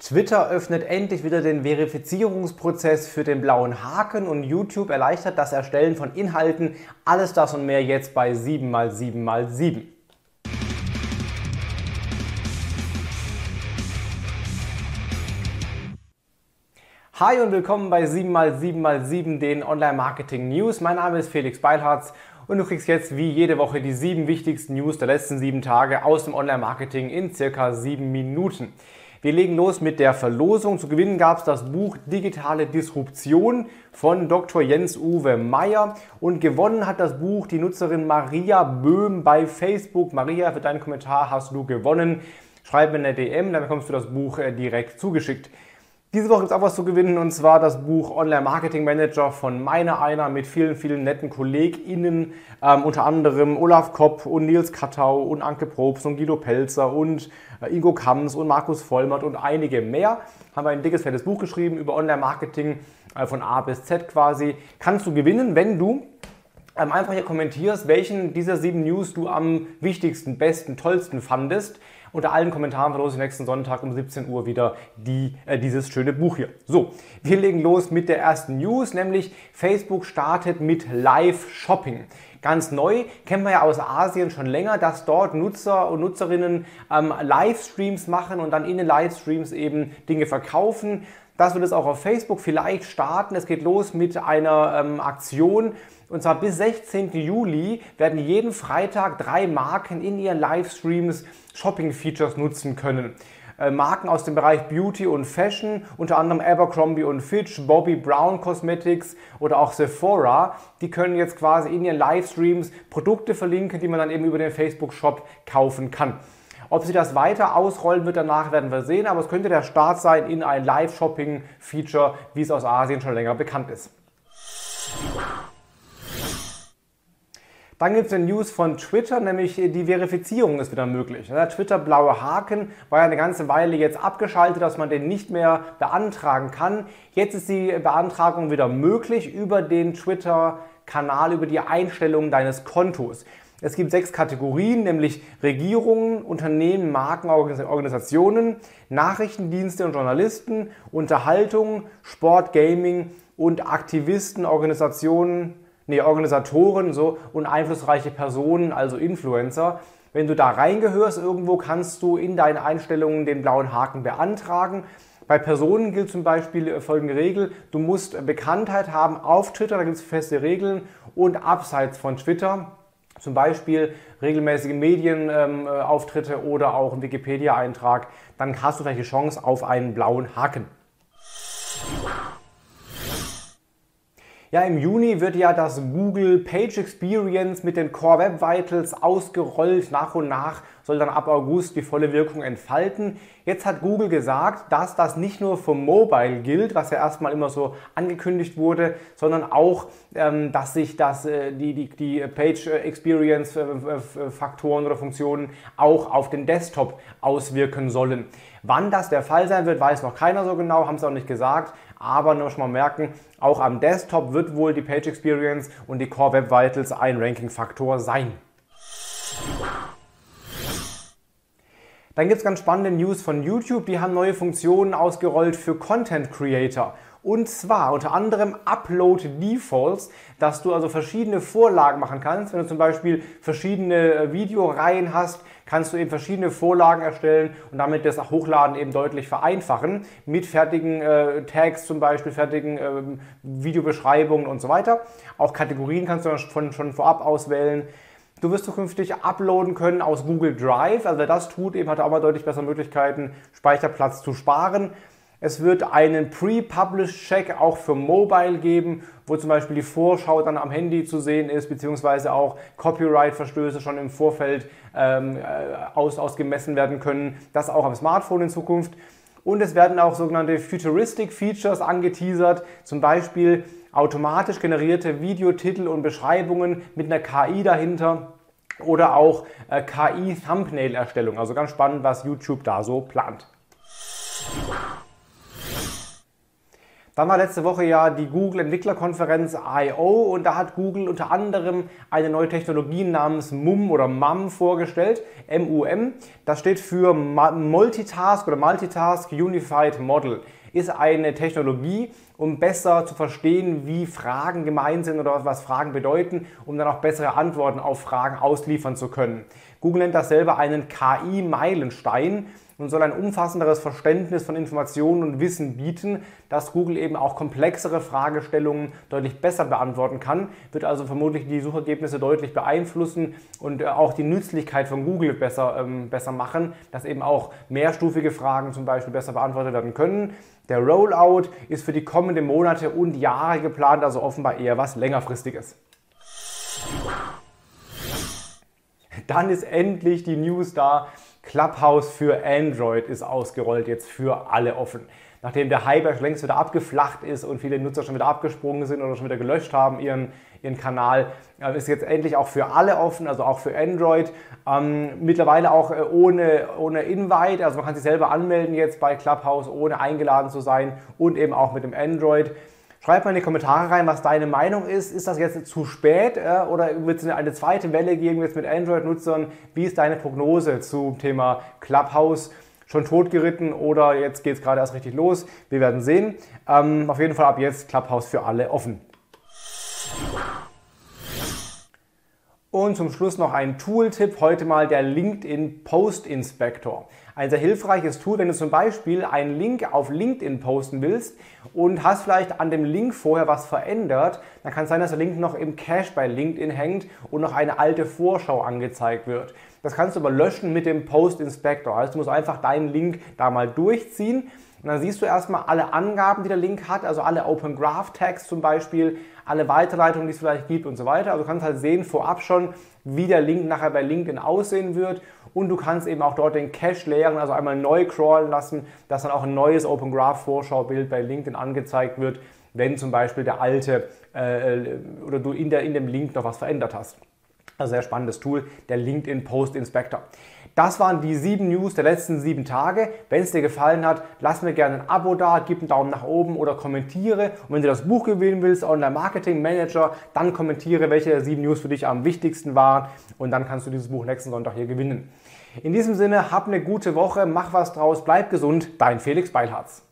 Twitter öffnet endlich wieder den Verifizierungsprozess für den blauen Haken und YouTube erleichtert das Erstellen von Inhalten. Alles das und mehr jetzt bei 7x7x7. Hi und willkommen bei 7x7x7, den Online-Marketing News. Mein Name ist Felix Beilharz und du kriegst jetzt wie jede Woche die sieben wichtigsten News der letzten sieben Tage aus dem Online-Marketing in circa sieben Minuten. Wir legen los mit der Verlosung. Zu gewinnen gab es das Buch Digitale Disruption von Dr. Jens-Uwe Meyer und gewonnen hat das Buch die Nutzerin Maria Böhm bei Facebook. Maria, für deinen Kommentar hast du gewonnen. Schreib mir eine DM, dann bekommst du das Buch äh, direkt zugeschickt. Diese Woche gibt es auch was zu gewinnen und zwar das Buch Online Marketing Manager von meiner einer mit vielen, vielen netten KollegInnen, ähm, unter anderem Olaf Kopp und Nils Kattau und Anke Probst und Guido Pelzer und äh, Ingo Kams und Markus Vollmert und einige mehr. Haben wir ein dickes, fettes Buch geschrieben über Online Marketing äh, von A bis Z quasi. Kannst du gewinnen, wenn du einfach hier kommentierst, welchen dieser sieben News du am wichtigsten, besten, tollsten fandest. Unter allen Kommentaren verlose ich nächsten Sonntag um 17 Uhr wieder die, äh, dieses schöne Buch hier. So, wir legen los mit der ersten News, nämlich Facebook startet mit Live-Shopping. Ganz neu, kennen wir ja aus Asien schon länger, dass dort Nutzer und Nutzerinnen ähm, Livestreams machen und dann in den Livestreams eben Dinge verkaufen. Das wird es auch auf Facebook vielleicht starten. Es geht los mit einer ähm, Aktion, und zwar bis 16. Juli werden jeden Freitag drei Marken in ihren Livestreams Shopping-Features nutzen können. Äh, Marken aus dem Bereich Beauty und Fashion, unter anderem Abercrombie und Fitch, Bobby Brown Cosmetics oder auch Sephora, die können jetzt quasi in ihren Livestreams Produkte verlinken, die man dann eben über den Facebook-Shop kaufen kann. Ob sie das weiter ausrollen wird danach, werden wir sehen, aber es könnte der Start sein in ein Live-Shopping-Feature, wie es aus Asien schon länger bekannt ist. Dann gibt es eine News von Twitter, nämlich die Verifizierung ist wieder möglich. Der Twitter blaue Haken war ja eine ganze Weile jetzt abgeschaltet, dass man den nicht mehr beantragen kann. Jetzt ist die Beantragung wieder möglich über den Twitter-Kanal, über die Einstellungen deines Kontos. Es gibt sechs Kategorien, nämlich Regierungen, Unternehmen, Marken, Organisationen, Nachrichtendienste und Journalisten, Unterhaltung, Sport, Gaming und Aktivisten, Organisationen, nee, Organisatoren so, und einflussreiche Personen, also Influencer. Wenn du da reingehörst irgendwo, kannst du in deinen Einstellungen den blauen Haken beantragen. Bei Personen gilt zum Beispiel folgende Regel, du musst Bekanntheit haben auf Twitter, da gibt es feste Regeln und abseits von Twitter, zum Beispiel regelmäßige Medienauftritte ähm, oder auch ein Wikipedia-Eintrag, dann hast du vielleicht die Chance auf einen blauen Haken. Ja, im Juni wird ja das Google Page Experience mit den Core Web Vitals ausgerollt. Nach und nach soll dann ab August die volle Wirkung entfalten. Jetzt hat Google gesagt, dass das nicht nur für Mobile gilt, was ja erstmal immer so angekündigt wurde, sondern auch, ähm, dass sich das, äh, die, die, die Page Experience äh, äh, Faktoren oder Funktionen auch auf den Desktop auswirken sollen. Wann das der Fall sein wird, weiß noch keiner so genau, haben sie auch nicht gesagt. Aber nur schon mal merken, auch am Desktop wird wohl die Page Experience und die Core Web Vitals ein Ranking-Faktor sein. Dann gibt es ganz spannende News von YouTube. Die haben neue Funktionen ausgerollt für Content Creator. Und zwar unter anderem Upload Defaults, dass du also verschiedene Vorlagen machen kannst. Wenn du zum Beispiel verschiedene äh, Videoreihen hast, kannst du eben verschiedene Vorlagen erstellen und damit das Hochladen eben deutlich vereinfachen. Mit fertigen äh, Tags zum Beispiel, fertigen äh, Videobeschreibungen und so weiter. Auch Kategorien kannst du schon, schon vorab auswählen. Du wirst zukünftig uploaden können aus Google Drive. Also wer das tut, eben hat auch mal deutlich bessere Möglichkeiten, Speicherplatz zu sparen. Es wird einen Pre-Publish-Check auch für Mobile geben, wo zum Beispiel die Vorschau dann am Handy zu sehen ist, beziehungsweise auch Copyright-Verstöße schon im Vorfeld ähm, äh, aus, ausgemessen werden können. Das auch am Smartphone in Zukunft. Und es werden auch sogenannte Futuristic Features angeteasert, zum Beispiel automatisch generierte Videotitel und Beschreibungen mit einer KI dahinter oder auch äh, KI-Thumbnail-Erstellung. Also ganz spannend, was YouTube da so plant. Dann war letzte Woche ja die Google Entwicklerkonferenz I.O. und da hat Google unter anderem eine neue Technologie namens MUM oder MUM vorgestellt. MUM. Das steht für Multitask oder Multitask Unified Model. Ist eine Technologie, um besser zu verstehen, wie Fragen gemeint sind oder was Fragen bedeuten, um dann auch bessere Antworten auf Fragen ausliefern zu können. Google nennt das selber einen KI-Meilenstein und soll ein umfassenderes Verständnis von Informationen und Wissen bieten, dass Google eben auch komplexere Fragestellungen deutlich besser beantworten kann, wird also vermutlich die Suchergebnisse deutlich beeinflussen und äh, auch die Nützlichkeit von Google besser, ähm, besser machen, dass eben auch mehrstufige Fragen zum Beispiel besser beantwortet werden können. Der Rollout ist für die kommenden Monate und Jahre geplant, also offenbar eher was längerfristiges. Dann ist endlich die News da, Clubhouse für Android ist ausgerollt, jetzt für alle offen. Nachdem der Hype längst wieder abgeflacht ist und viele Nutzer schon wieder abgesprungen sind oder schon wieder gelöscht haben ihren, ihren Kanal, äh, ist jetzt endlich auch für alle offen, also auch für Android. Ähm, mittlerweile auch äh, ohne, ohne Invite, also man kann sich selber anmelden jetzt bei Clubhouse, ohne eingeladen zu sein und eben auch mit dem Android. Schreib mal in die Kommentare rein, was deine Meinung ist. Ist das jetzt zu spät äh, oder wird es eine zweite Welle geben jetzt mit Android-Nutzern? Wie ist deine Prognose zum Thema Clubhouse? Schon totgeritten oder jetzt geht es gerade erst richtig los? Wir werden sehen. Ähm, auf jeden Fall ab jetzt Clubhouse für alle offen. Und zum Schluss noch ein Tool-Tipp, heute mal der LinkedIn Post Inspector. Ein sehr hilfreiches Tool, wenn du zum Beispiel einen Link auf LinkedIn posten willst und hast vielleicht an dem Link vorher was verändert, dann kann es sein, dass der Link noch im Cache bei LinkedIn hängt und noch eine alte Vorschau angezeigt wird. Das kannst du aber löschen mit dem Post Inspector. Also du musst einfach deinen Link da mal durchziehen und dann siehst du erstmal alle Angaben, die der Link hat, also alle Open Graph Tags zum Beispiel, alle Weiterleitungen, die es vielleicht gibt und so weiter. Also du kannst halt sehen vorab schon, wie der Link nachher bei LinkedIn aussehen wird und du kannst eben auch dort den Cache leeren, also einmal neu crawlen lassen, dass dann auch ein neues Open Graph Vorschaubild bei LinkedIn angezeigt wird, wenn zum Beispiel der alte äh, oder du in, der, in dem Link noch was verändert hast. Also sehr spannendes Tool, der LinkedIn Post Inspector. Das waren die sieben News der letzten sieben Tage. Wenn es dir gefallen hat, lass mir gerne ein Abo da, gib einen Daumen nach oben oder kommentiere. Und wenn du das Buch gewinnen willst, Online Marketing Manager, dann kommentiere, welche der sieben News für dich am wichtigsten waren. Und dann kannst du dieses Buch nächsten Sonntag hier gewinnen. In diesem Sinne, hab eine gute Woche, mach was draus, bleib gesund, dein Felix Beilharz.